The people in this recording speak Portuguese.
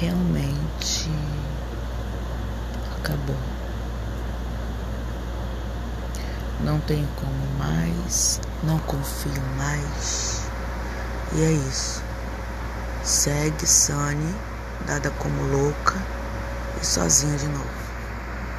realmente acabou. Não tenho como mais, não confio mais. E é isso. Segue Sunny, dada como louca e sozinha de novo.